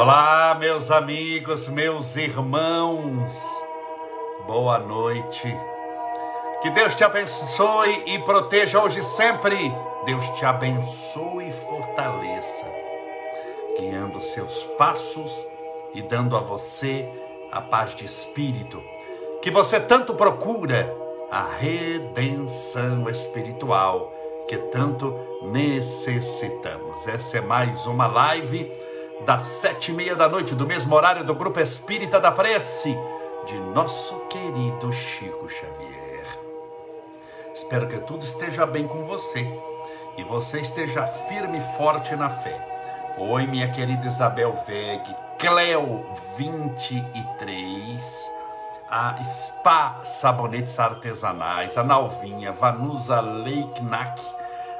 Olá, meus amigos, meus irmãos, boa noite. Que Deus te abençoe e proteja hoje e sempre. Deus te abençoe e fortaleça, guiando seus passos e dando a você a paz de espírito que você tanto procura, a redenção espiritual que tanto necessitamos. Essa é mais uma live das sete e meia da noite, do mesmo horário do Grupo Espírita da Prece, de nosso querido Chico Xavier. Espero que tudo esteja bem com você e você esteja firme e forte na fé. Oi, minha querida Isabel Veg, Cleo 23, a Spa Sabonetes Artesanais, a Nalvinha, Vanusa Leiknack,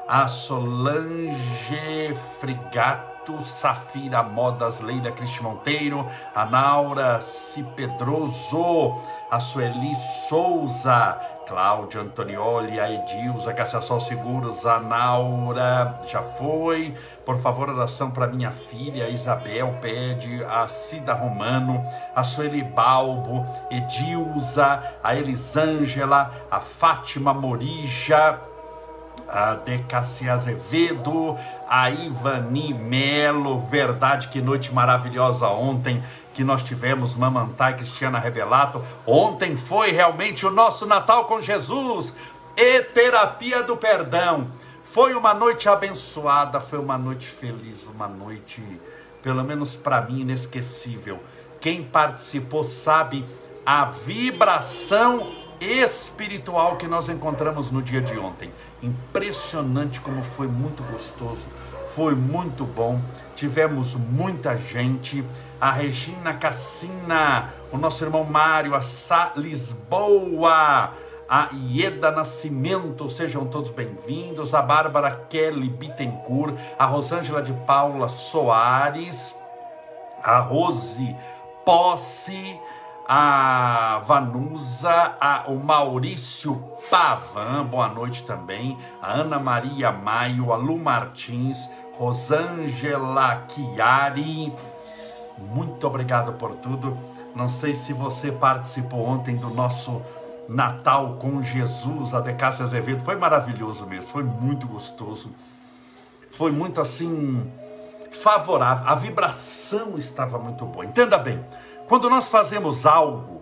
a Solange Frigato, Safira Modas, Leila Cristi Monteiro, a Naura Cipedroso, a Sueli Souza, Cláudia Antonioli, a Edilza, Caçassol Seguros, a Naura, já foi. Por favor, oração para minha filha, a Isabel pede, a Cida Romano, a Sueli Balbo, Edilza, a Elisângela, a Fátima Morija, a Decassi Azevedo, a Ivani Melo, verdade que noite maravilhosa ontem que nós tivemos, Mamantai Cristiana Rebelato, ontem foi realmente o nosso Natal com Jesus, e terapia do perdão, foi uma noite abençoada, foi uma noite feliz, uma noite, pelo menos para mim, inesquecível, quem participou sabe a vibração espiritual que nós encontramos no dia de ontem. Impressionante como foi muito gostoso, foi muito bom. Tivemos muita gente. A Regina Cassina, o nosso irmão Mário, a Sá Lisboa, a Ieda Nascimento, sejam todos bem-vindos. A Bárbara Kelly Bittencourt, a Rosângela de Paula Soares, a Rose Posse, a Vanusa, a, o Maurício Pavan, boa noite também, a Ana Maria Maio, a Lu Martins, Rosângela Chiari, muito obrigado por tudo. Não sei se você participou ontem do nosso Natal com Jesus, a Decácia Azevedo, foi maravilhoso mesmo, foi muito gostoso, foi muito assim favorável, a vibração estava muito boa. Entenda bem, quando nós fazemos algo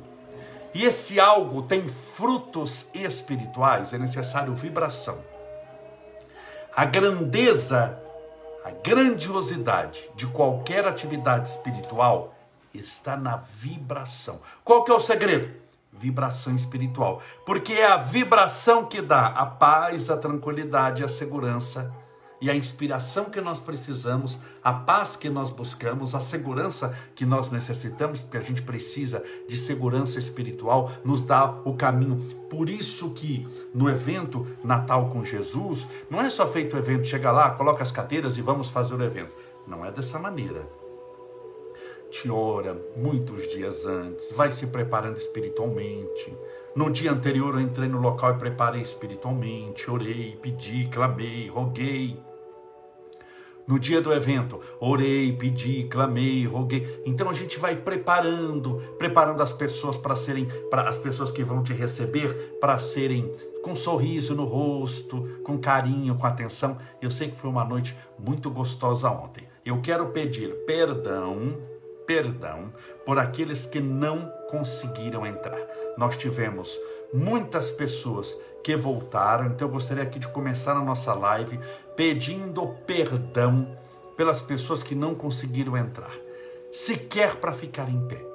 e esse algo tem frutos espirituais, é necessário vibração. A grandeza, a grandiosidade de qualquer atividade espiritual está na vibração. Qual que é o segredo? Vibração espiritual. Porque é a vibração que dá a paz, a tranquilidade, a segurança e a inspiração que nós precisamos, a paz que nós buscamos, a segurança que nós necessitamos, porque a gente precisa de segurança espiritual, nos dá o caminho. Por isso que no evento Natal com Jesus, não é só feito o evento, chega lá, coloca as cadeiras e vamos fazer o evento. Não é dessa maneira. Te ora muitos dias antes, vai se preparando espiritualmente. No dia anterior eu entrei no local e preparei espiritualmente, orei, pedi, clamei, roguei no dia do evento, orei, pedi, clamei, roguei. Então a gente vai preparando, preparando as pessoas para serem, para as pessoas que vão te receber, para serem com um sorriso no rosto, com carinho, com atenção. Eu sei que foi uma noite muito gostosa ontem. Eu quero pedir perdão, perdão por aqueles que não conseguiram entrar. Nós tivemos muitas pessoas que voltaram. Então eu gostaria aqui de começar a nossa live pedindo perdão pelas pessoas que não conseguiram entrar, sequer para ficar em pé.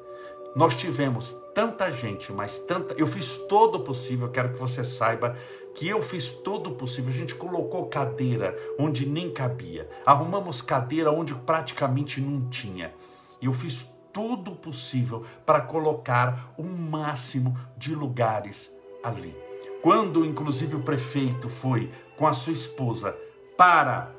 Nós tivemos tanta gente, mas tanta. Eu fiz todo o possível, quero que você saiba que eu fiz todo o possível. A gente colocou cadeira onde nem cabia, arrumamos cadeira onde praticamente não tinha. Eu fiz tudo o possível para colocar o máximo de lugares ali. Quando, inclusive, o prefeito foi com a sua esposa para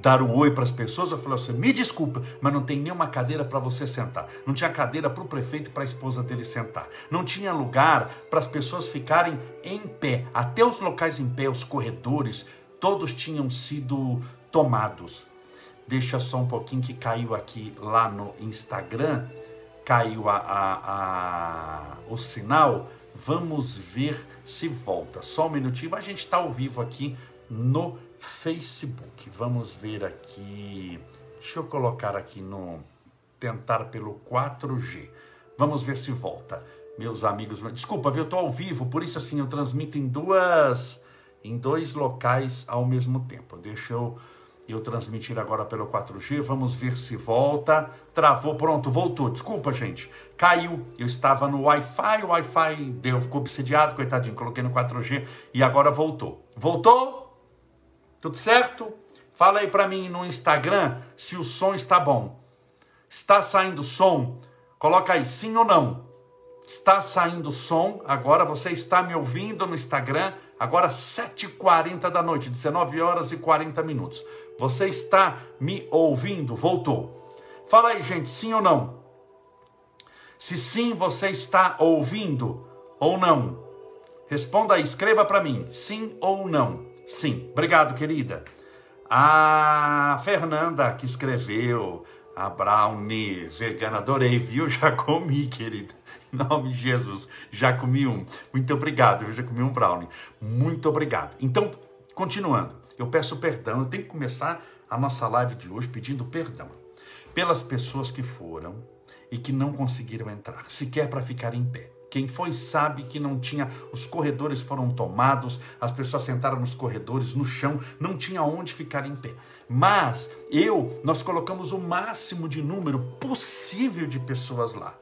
dar um oi para as pessoas, eu falei assim: me desculpa, mas não tem nenhuma cadeira para você sentar. Não tinha cadeira para o prefeito e para a esposa dele sentar. Não tinha lugar para as pessoas ficarem em pé. Até os locais em pé, os corredores, todos tinham sido tomados. Deixa só um pouquinho que caiu aqui lá no Instagram, caiu a, a, a o sinal. Vamos ver se volta. Só um minutinho, a gente está ao vivo aqui no Facebook. Vamos ver aqui. Deixa eu colocar aqui no. Tentar pelo 4G. Vamos ver se volta. Meus amigos, desculpa, eu estou ao vivo, por isso assim eu transmito em duas, em dois locais ao mesmo tempo. Deixa eu eu transmitir agora pelo 4G. Vamos ver se volta. Travou, pronto, voltou. Desculpa, gente. Caiu. Eu estava no Wi-Fi, o Wi-Fi deu, ficou obsediado, coitadinho. Coloquei no 4G e agora voltou. Voltou? Tudo certo? Fala aí para mim no Instagram se o som está bom. Está saindo som? Coloca aí sim ou não. Está saindo som? Agora você está me ouvindo no Instagram? Agora 7h40 da noite, 19 horas e 40 minutos. Você está me ouvindo? Voltou. Fala aí, gente, sim ou não? Se sim, você está ouvindo ou não? Responda aí, escreva para mim, sim ou não? Sim. Obrigado, querida. A Fernanda que escreveu, a Brownie vegana, adorei, viu? Já comi, querida. Em nome de Jesus, já comi um. Muito obrigado, eu já comi um brownie. Muito obrigado. Então, continuando eu peço perdão. Eu tenho que começar a nossa live de hoje pedindo perdão pelas pessoas que foram e que não conseguiram entrar, sequer para ficar em pé. Quem foi sabe que não tinha, os corredores foram tomados, as pessoas sentaram nos corredores, no chão, não tinha onde ficar em pé. Mas eu, nós colocamos o máximo de número possível de pessoas lá.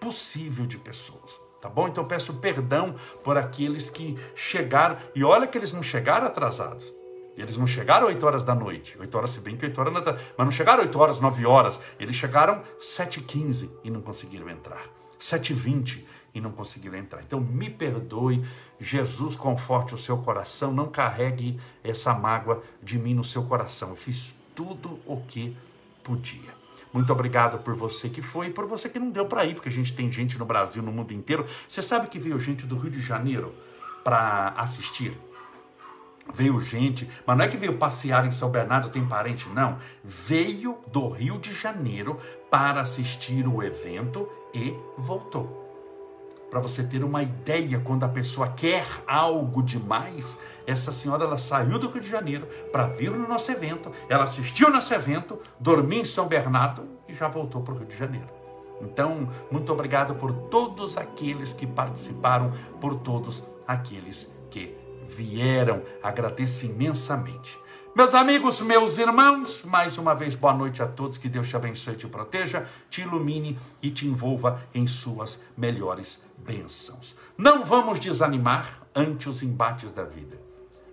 Possível de pessoas. Tá bom? Então eu peço perdão por aqueles que chegaram. E olha que eles não chegaram atrasados. Eles não chegaram 8 horas da noite. 8 horas, se bem que 8 horas, mas não chegaram 8 horas, 9 horas. Eles chegaram 7h15 e não conseguiram entrar. 7h20 e não conseguiram entrar. Então me perdoe, Jesus conforte o seu coração, não carregue essa mágoa de mim no seu coração. Eu fiz tudo o que podia. Muito obrigado por você que foi e por você que não deu para ir, porque a gente tem gente no Brasil, no mundo inteiro. Você sabe que veio gente do Rio de Janeiro para assistir? Veio gente, mas não é que veio passear em São Bernardo, tem parente, não. Veio do Rio de Janeiro para assistir o evento e voltou. Para você ter uma ideia, quando a pessoa quer algo demais, essa senhora ela saiu do Rio de Janeiro para vir no nosso evento, ela assistiu nosso evento, dormiu em São Bernardo e já voltou para o Rio de Janeiro. Então, muito obrigado por todos aqueles que participaram, por todos aqueles que vieram. Agradeço imensamente. Meus amigos, meus irmãos, mais uma vez boa noite a todos. Que Deus te abençoe te proteja, te ilumine e te envolva em suas melhores bênçãos. Não vamos desanimar ante os embates da vida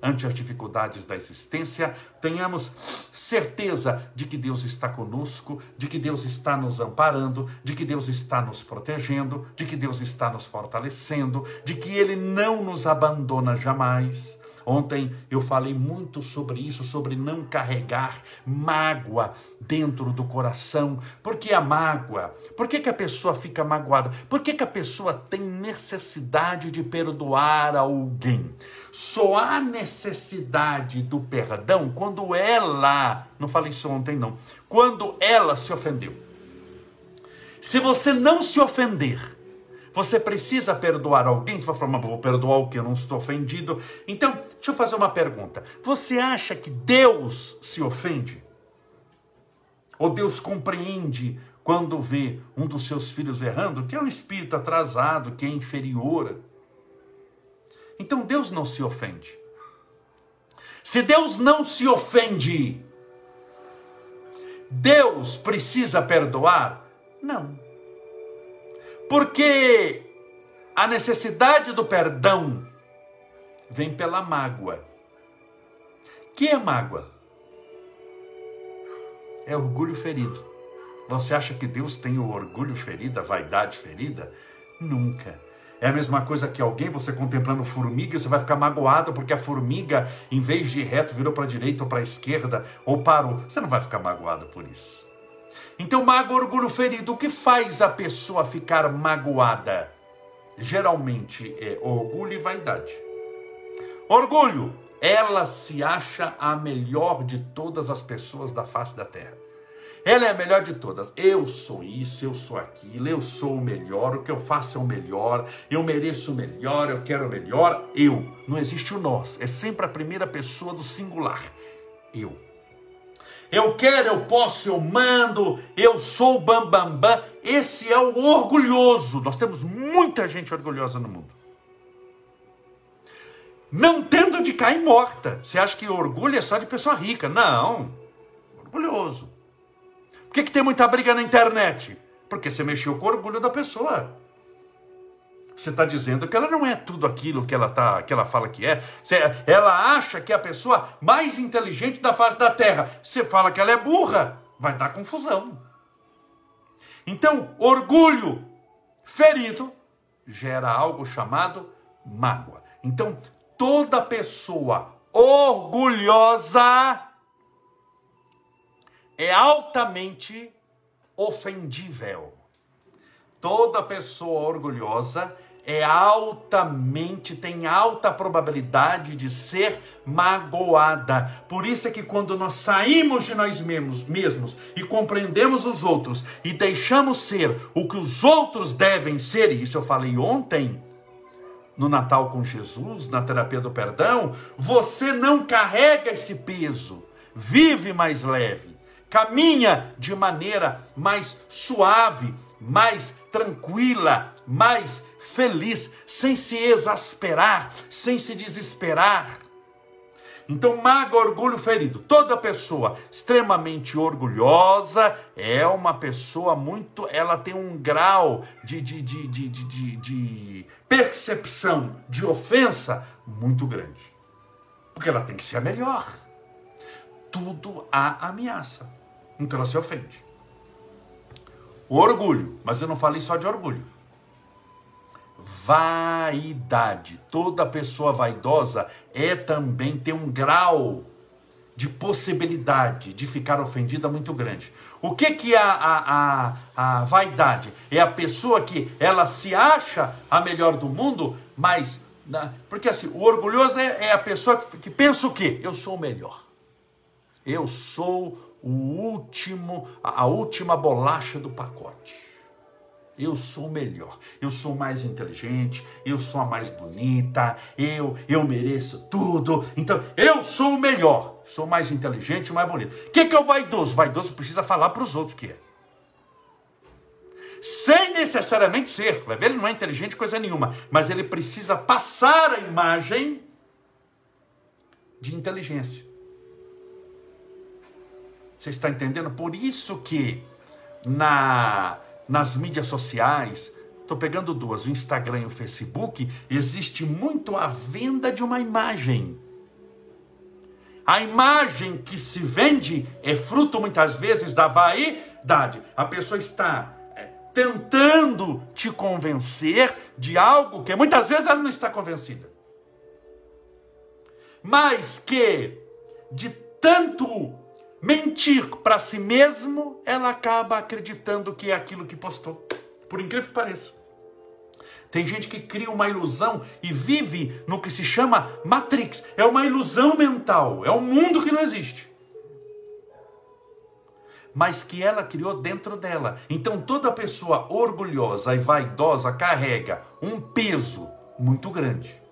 ante as dificuldades da existência, tenhamos certeza de que Deus está conosco, de que Deus está nos amparando, de que Deus está nos protegendo, de que Deus está nos fortalecendo, de que Ele não nos abandona jamais. Ontem eu falei muito sobre isso, sobre não carregar mágoa dentro do coração. Por que a mágoa? Por que, que a pessoa fica magoada? Por que, que a pessoa tem necessidade de perdoar alguém? Só há necessidade do perdão quando ela, não falei isso ontem não, quando ela se ofendeu. Se você não se ofender, você precisa perdoar alguém? Você vai falar, mas vou perdoar o que? Eu não estou ofendido. Então, deixa eu fazer uma pergunta. Você acha que Deus se ofende? Ou Deus compreende quando vê um dos seus filhos errando, que é um espírito atrasado, que é inferior? Então Deus não se ofende. Se Deus não se ofende, Deus precisa perdoar? Não. Porque a necessidade do perdão vem pela mágoa. Que é mágoa? É orgulho ferido. Você acha que Deus tem o orgulho ferido, a vaidade ferida? Nunca. É a mesma coisa que alguém, você contemplando formiga, você vai ficar magoado porque a formiga, em vez de ir reto, virou para a direita ou para a esquerda, ou parou. Você não vai ficar magoado por isso. Então, mágoa, orgulho ferido, o que faz a pessoa ficar magoada? Geralmente é orgulho e vaidade. Orgulho, ela se acha a melhor de todas as pessoas da face da terra. Ela é a melhor de todas. Eu sou isso, eu sou aquilo, eu sou o melhor, o que eu faço é o melhor, eu mereço o melhor, eu quero o melhor. Eu. Não existe o nós. É sempre a primeira pessoa do singular. Eu. Eu quero, eu posso, eu mando, eu sou o bambambam. Bam, bam. Esse é o orgulhoso. Nós temos muita gente orgulhosa no mundo. Não tendo de cair morta. Você acha que orgulho é só de pessoa rica? Não. Orgulhoso. Por que, que tem muita briga na internet? Porque você mexeu com o orgulho da pessoa. Você está dizendo que ela não é tudo aquilo que ela, tá, que ela fala que é. Você, ela acha que é a pessoa mais inteligente da face da Terra. Você fala que ela é burra, vai dar confusão. Então, orgulho ferido gera algo chamado mágoa. Então, toda pessoa orgulhosa é altamente ofendível. Toda pessoa orgulhosa é altamente, tem alta probabilidade de ser magoada. Por isso é que quando nós saímos de nós mesmos, mesmos e compreendemos os outros e deixamos ser o que os outros devem ser, e isso eu falei ontem, no Natal com Jesus, na terapia do perdão, você não carrega esse peso, vive mais leve caminha de maneira mais suave, mais tranquila, mais feliz, sem se exasperar, sem se desesperar. Então, mago, orgulho ferido. Toda pessoa extremamente orgulhosa é uma pessoa muito. Ela tem um grau de, de, de, de, de, de percepção de ofensa muito grande. Porque ela tem que ser a melhor. Tudo a ameaça. Então ela se ofende. O orgulho, mas eu não falei só de orgulho. Vaidade. Toda pessoa vaidosa é também tem um grau de possibilidade de ficar ofendida muito grande. O que, que é a, a, a, a vaidade? É a pessoa que ela se acha a melhor do mundo, mas. Né, porque assim, o orgulhoso é, é a pessoa que, que pensa o quê? Eu sou o melhor. Eu sou o último, a última bolacha do pacote. Eu sou melhor, eu sou mais inteligente, eu sou a mais bonita, eu eu mereço tudo. Então, eu sou o melhor, sou mais inteligente mais bonito. O que, que é o vaidoso? O vaidoso precisa falar para os outros que é. Sem necessariamente ser, vai ver, ele não é inteligente coisa nenhuma, mas ele precisa passar a imagem de inteligência. Você está entendendo? Por isso que na, nas mídias sociais, estou pegando duas, o Instagram e o Facebook, existe muito a venda de uma imagem. A imagem que se vende é fruto muitas vezes da vaidade. A pessoa está é, tentando te convencer de algo que muitas vezes ela não está convencida. Mas que de tanto mentir para si mesmo, ela acaba acreditando que é aquilo que postou. Por incrível que pareça. Tem gente que cria uma ilusão e vive no que se chama Matrix. É uma ilusão mental, é um mundo que não existe. Mas que ela criou dentro dela. Então toda pessoa orgulhosa e vaidosa carrega um peso muito grande.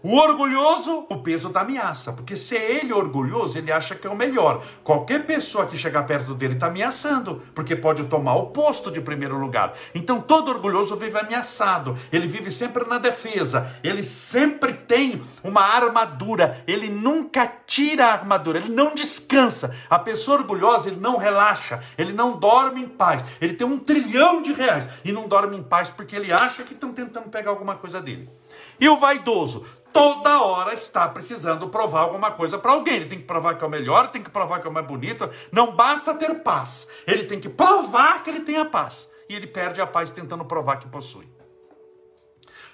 O orgulhoso, o peso da ameaça, porque se é ele orgulhoso, ele acha que é o melhor. Qualquer pessoa que chegar perto dele está ameaçando, porque pode tomar o posto de primeiro lugar. Então todo orgulhoso vive ameaçado, ele vive sempre na defesa, ele sempre tem uma armadura, ele nunca tira a armadura, ele não descansa. A pessoa orgulhosa, ele não relaxa, ele não dorme em paz. Ele tem um trilhão de reais e não dorme em paz porque ele acha que estão tentando pegar alguma coisa dele. E o vaidoso, toda hora está precisando provar alguma coisa para alguém. Ele tem que provar que é o melhor, tem que provar que é o mais bonito. Não basta ter paz. Ele tem que provar que ele tem a paz. E ele perde a paz tentando provar que possui.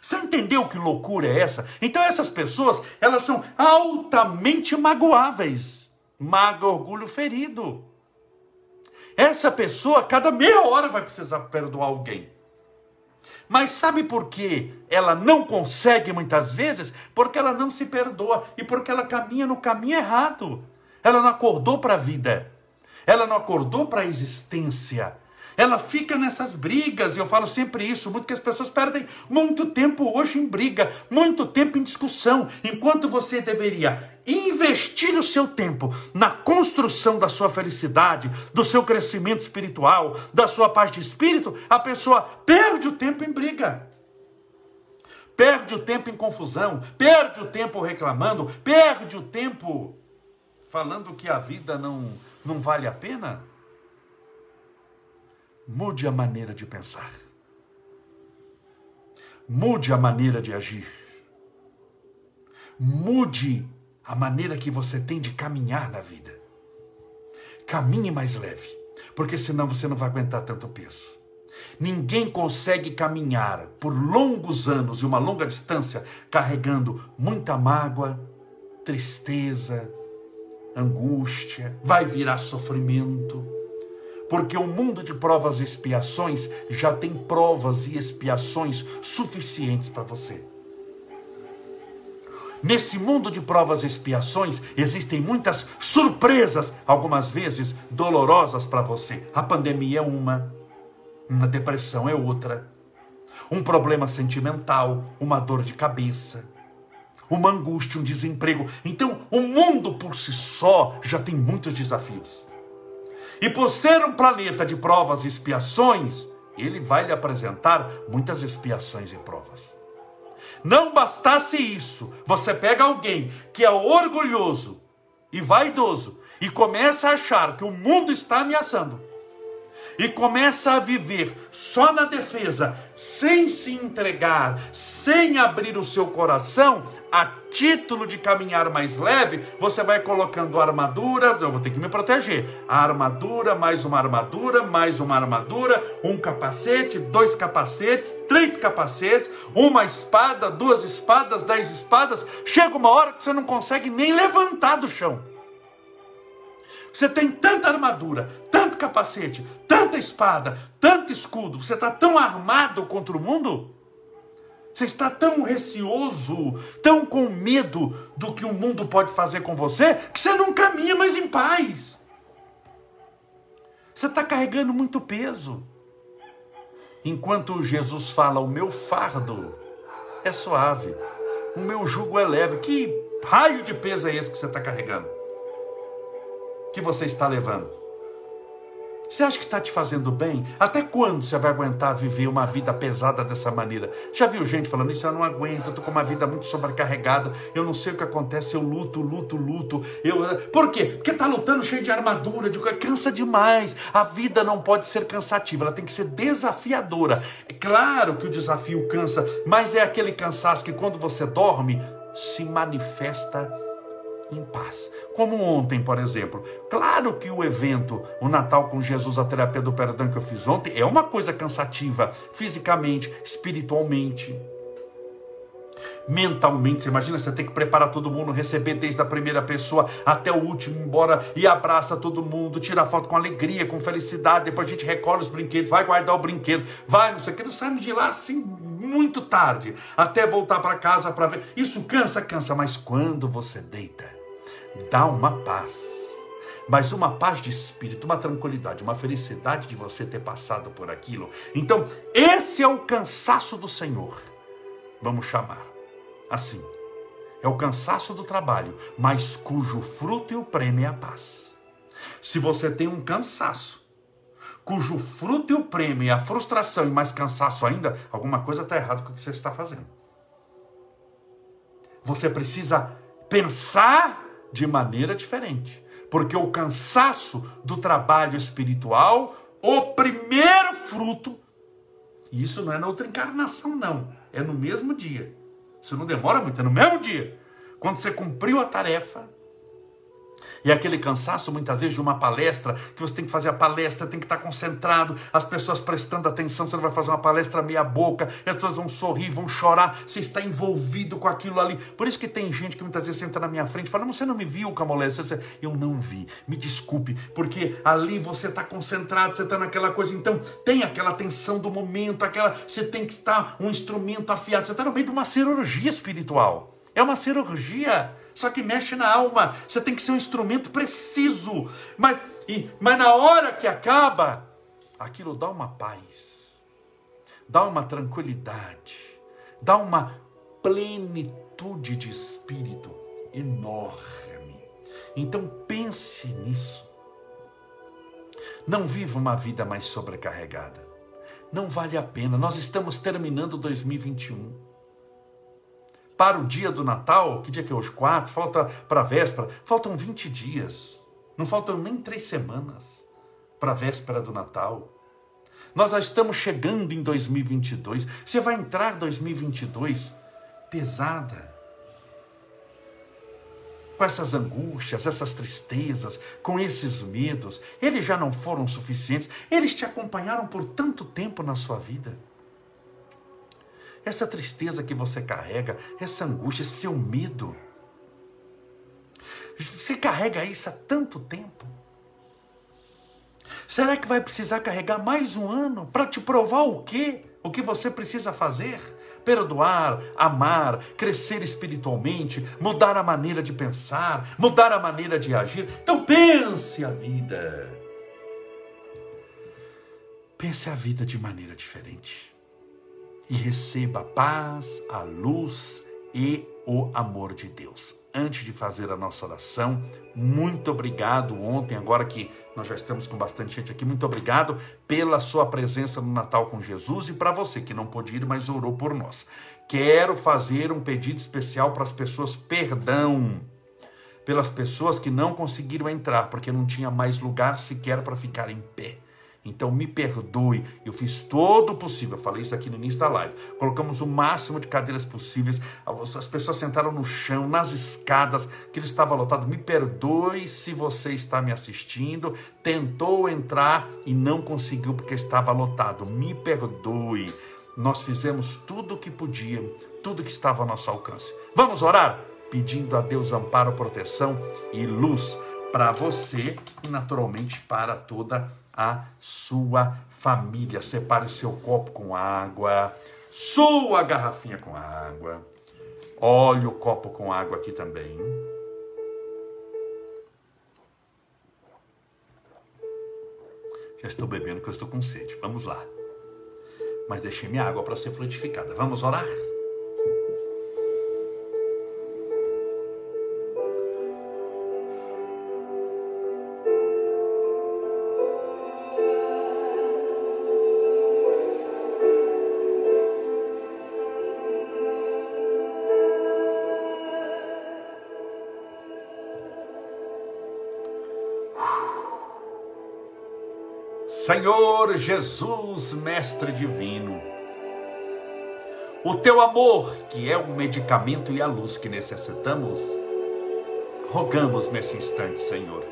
Você entendeu que loucura é essa? Então essas pessoas, elas são altamente magoáveis. Mago, orgulho ferido. Essa pessoa, cada meia hora vai precisar perdoar alguém. Mas sabe por que ela não consegue muitas vezes? Porque ela não se perdoa e porque ela caminha no caminho errado. Ela não acordou para a vida. Ela não acordou para a existência. Ela fica nessas brigas, e eu falo sempre isso, muito que as pessoas perdem muito tempo hoje em briga, muito tempo em discussão, enquanto você deveria investir o seu tempo na construção da sua felicidade, do seu crescimento espiritual, da sua paz de espírito, a pessoa perde o tempo em briga. Perde o tempo em confusão, perde o tempo reclamando, perde o tempo falando que a vida não, não vale a pena. Mude a maneira de pensar. Mude a maneira de agir. Mude a maneira que você tem de caminhar na vida. Caminhe mais leve, porque senão você não vai aguentar tanto peso. Ninguém consegue caminhar por longos anos e uma longa distância carregando muita mágoa, tristeza, angústia, vai virar sofrimento porque o mundo de provas e expiações já tem provas e expiações suficientes para você. Nesse mundo de provas e expiações existem muitas surpresas, algumas vezes dolorosas para você. A pandemia é uma, uma depressão é outra, um problema sentimental, uma dor de cabeça, uma angústia, um desemprego. Então, o mundo por si só já tem muitos desafios. E por ser um planeta de provas e expiações, ele vai lhe apresentar muitas expiações e provas. Não bastasse isso, você pega alguém que é orgulhoso e vaidoso e começa a achar que o mundo está ameaçando e começa a viver só na defesa, sem se entregar, sem abrir o seu coração, a título de caminhar mais leve, você vai colocando armadura, eu vou ter que me proteger. A armadura, mais uma armadura, mais uma armadura, um capacete, dois capacetes, três capacetes, uma espada, duas espadas, dez espadas. Chega uma hora que você não consegue nem levantar do chão. Você tem tanta armadura, tanto capacete, tanta espada, tanto escudo, você está tão armado contra o mundo? Você está tão receoso, tão com medo do que o mundo pode fazer com você, que você não caminha mais em paz. Você está carregando muito peso. Enquanto Jesus fala, o meu fardo é suave, o meu jugo é leve. Que raio de peso é esse que você está carregando? que você está levando? Você acha que está te fazendo bem? Até quando você vai aguentar viver uma vida pesada dessa maneira? Já viu gente falando isso? Eu não aguento, eu estou com uma vida muito sobrecarregada, eu não sei o que acontece, eu luto, luto, luto. Eu... Por quê? Porque está lutando cheio de armadura, de... cansa demais. A vida não pode ser cansativa, ela tem que ser desafiadora. É claro que o desafio cansa, mas é aquele cansaço que quando você dorme, se manifesta em paz. Como ontem, por exemplo. Claro que o evento, o Natal com Jesus, a terapia do perdão que eu fiz ontem, é uma coisa cansativa, fisicamente, espiritualmente mentalmente. Você imagina você ter que preparar todo mundo, receber desde a primeira pessoa até o último, embora e abraça todo mundo, tira foto com alegria, com felicidade. Depois a gente recolhe os brinquedos, vai guardar o brinquedo, vai, não sei o que. Nós saímos de lá assim muito tarde, até voltar para casa para ver. Isso cansa, cansa, mas quando você deita, dá uma paz. Mas uma paz de espírito, uma tranquilidade, uma felicidade de você ter passado por aquilo. Então, esse é o cansaço do Senhor. Vamos chamar assim. É o cansaço do trabalho, mas cujo fruto e o prêmio é a paz. Se você tem um cansaço, cujo fruto e o prêmio é a frustração e mais cansaço ainda, alguma coisa está errada com o que você está fazendo. Você precisa pensar de maneira diferente, porque o cansaço do trabalho espiritual, o primeiro fruto, e isso não é na outra encarnação, não, é no mesmo dia. Isso não demora muito, é no mesmo dia. Quando você cumpriu a tarefa E aquele cansaço, muitas vezes, de uma palestra, que você tem que fazer a palestra, tem que estar concentrado, as pessoas prestando atenção, você não vai fazer uma palestra meia boca, as pessoas vão sorrir, vão chorar, você está envolvido com aquilo ali. Por isso que tem gente que muitas vezes senta na minha frente e fala, você não me viu, Camolé? Eu não vi, me desculpe, porque ali você está concentrado, você está naquela coisa, então tem aquela tensão do momento, aquela, você tem que estar um instrumento afiado, você está no meio de uma cirurgia espiritual. É uma cirurgia só que mexe na alma. Você tem que ser um instrumento preciso. Mas, e, mas na hora que acaba, aquilo dá uma paz, dá uma tranquilidade, dá uma plenitude de espírito enorme. Então pense nisso. Não viva uma vida mais sobrecarregada. Não vale a pena. Nós estamos terminando 2021 para o dia do Natal, que dia que é hoje? Quatro, falta para a véspera, faltam 20 dias. Não faltam nem três semanas para a véspera do Natal. Nós já estamos chegando em 2022. Você vai entrar 2022 pesada. Com essas angústias, essas tristezas, com esses medos. Eles já não foram suficientes. Eles te acompanharam por tanto tempo na sua vida essa tristeza que você carrega, essa angústia, seu medo. Você carrega isso há tanto tempo. Será que vai precisar carregar mais um ano para te provar o quê? O que você precisa fazer? Perdoar, amar, crescer espiritualmente, mudar a maneira de pensar, mudar a maneira de agir. Então pense a vida. Pense a vida de maneira diferente e receba a paz, a luz e o amor de Deus. Antes de fazer a nossa oração, muito obrigado ontem, agora que nós já estamos com bastante gente aqui, muito obrigado pela sua presença no Natal com Jesus e para você que não pôde ir, mas orou por nós. Quero fazer um pedido especial para as pessoas, perdão, pelas pessoas que não conseguiram entrar, porque não tinha mais lugar sequer para ficar em pé. Então me perdoe, eu fiz todo o possível. Eu falei isso aqui no início da live. Colocamos o máximo de cadeiras possíveis. As pessoas sentaram no chão, nas escadas, que ele estava lotado. Me perdoe se você está me assistindo, tentou entrar e não conseguiu porque estava lotado. Me perdoe. Nós fizemos tudo o que podia, tudo que estava ao nosso alcance. Vamos orar? Pedindo a Deus amparo, proteção e luz para você e naturalmente para toda a sua família. Separe o seu copo com água, sua garrafinha com água. Olhe o copo com água aqui também. Já estou bebendo que eu estou com sede. Vamos lá. Mas deixei minha água para ser fluidificada. Vamos orar? Senhor Jesus, Mestre Divino, o teu amor, que é o medicamento e a luz que necessitamos, rogamos nesse instante, Senhor,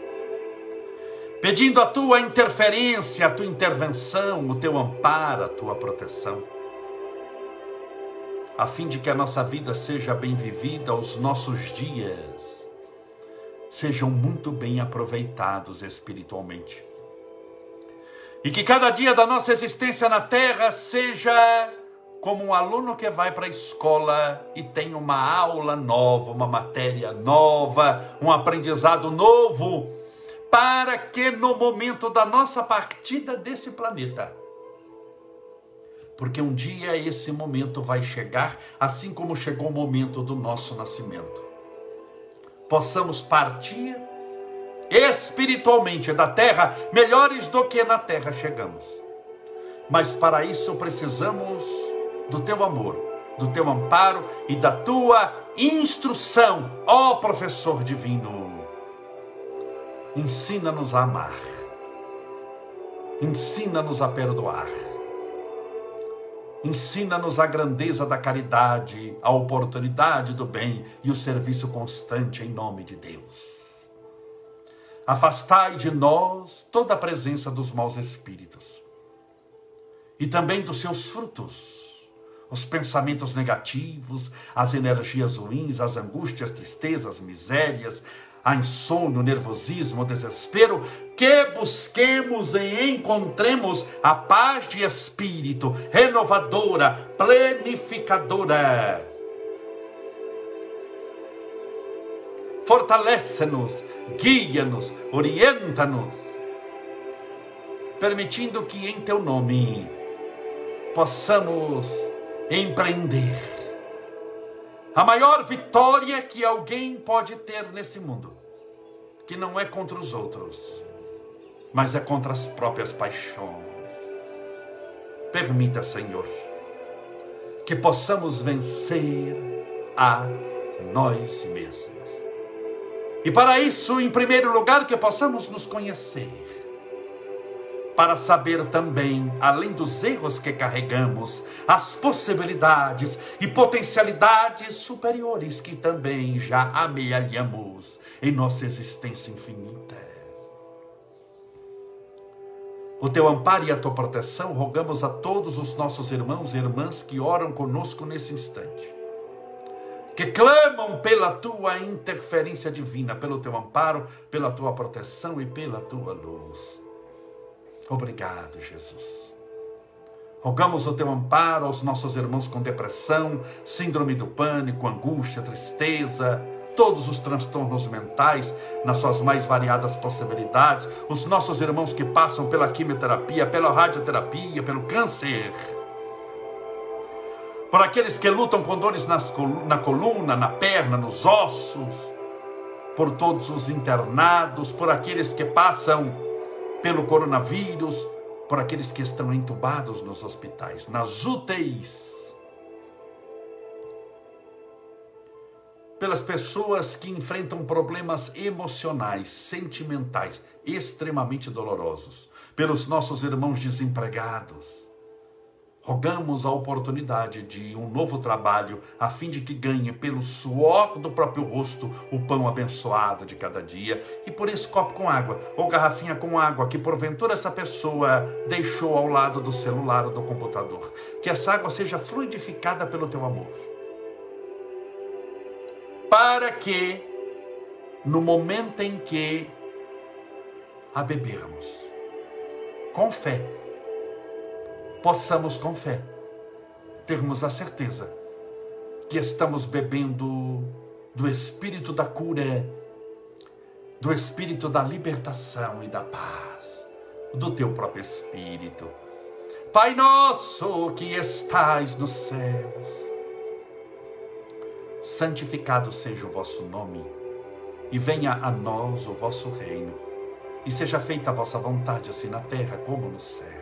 pedindo a tua interferência, a tua intervenção, o teu amparo, a tua proteção, a fim de que a nossa vida seja bem vivida, os nossos dias sejam muito bem aproveitados espiritualmente e que cada dia da nossa existência na terra seja como um aluno que vai para a escola e tem uma aula nova, uma matéria nova, um aprendizado novo, para que no momento da nossa partida desse planeta, porque um dia esse momento vai chegar, assim como chegou o momento do nosso nascimento, possamos partir espiritualmente da terra, melhores do que na terra chegamos. Mas para isso precisamos do teu amor, do teu amparo e da tua instrução, ó professor divino. Ensina-nos a amar, ensina-nos a perdoar, ensina-nos a grandeza da caridade, a oportunidade do bem e o serviço constante em nome de Deus. Afastai de nós toda a presença dos maus espíritos e também dos seus frutos os pensamentos negativos, as energias ruins, as angústias, tristezas, misérias, a insônia, o nervosismo, o desespero, que busquemos e encontremos a paz de espírito renovadora, planificadora. Fortalece-nos, guia-nos, orienta-nos, permitindo que em teu nome possamos empreender. A maior vitória que alguém pode ter nesse mundo, que não é contra os outros, mas é contra as próprias paixões. Permita, Senhor, que possamos vencer a nós mesmos. E para isso, em primeiro lugar, que possamos nos conhecer para saber também, além dos erros que carregamos, as possibilidades e potencialidades superiores que também já amealhamos em nossa existência infinita. O teu amparo e a tua proteção rogamos a todos os nossos irmãos e irmãs que oram conosco nesse instante, que clamam pela tua interferência divina, pelo teu amparo, pela tua proteção e pela tua luz. Obrigado, Jesus. Rogamos o teu amparo aos nossos irmãos com depressão, síndrome do pânico, angústia, tristeza, todos os transtornos mentais, nas suas mais variadas possibilidades, os nossos irmãos que passam pela quimioterapia, pela radioterapia, pelo câncer, por aqueles que lutam com dores nas, na coluna, na perna, nos ossos, por todos os internados, por aqueles que passam pelo coronavírus, por aqueles que estão entubados nos hospitais, nas UTIs, pelas pessoas que enfrentam problemas emocionais, sentimentais, extremamente dolorosos, pelos nossos irmãos desempregados, Rogamos a oportunidade de um novo trabalho, a fim de que ganhe pelo suor do próprio rosto o pão abençoado de cada dia, e por esse copo com água, ou garrafinha com água, que porventura essa pessoa deixou ao lado do celular ou do computador. Que essa água seja fluidificada pelo teu amor. Para que, no momento em que a bebermos, com fé, possamos com fé termos a certeza que estamos bebendo do espírito da cura, do espírito da libertação e da paz, do teu próprio espírito. Pai nosso que estais nos céus, santificado seja o vosso nome, e venha a nós o vosso reino, e seja feita a vossa vontade, assim na terra como no céu.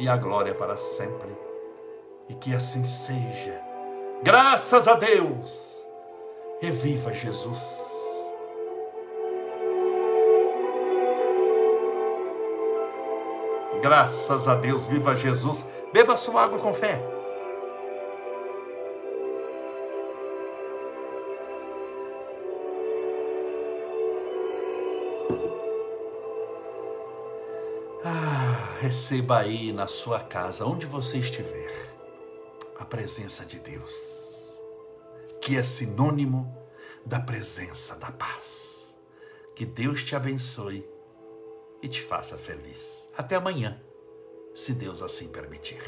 e a glória para sempre. E que assim seja. Graças a Deus. Reviva Jesus. Graças a Deus, viva Jesus. Beba sua água com fé. Receba aí na sua casa, onde você estiver, a presença de Deus, que é sinônimo da presença da paz. Que Deus te abençoe e te faça feliz. Até amanhã, se Deus assim permitir.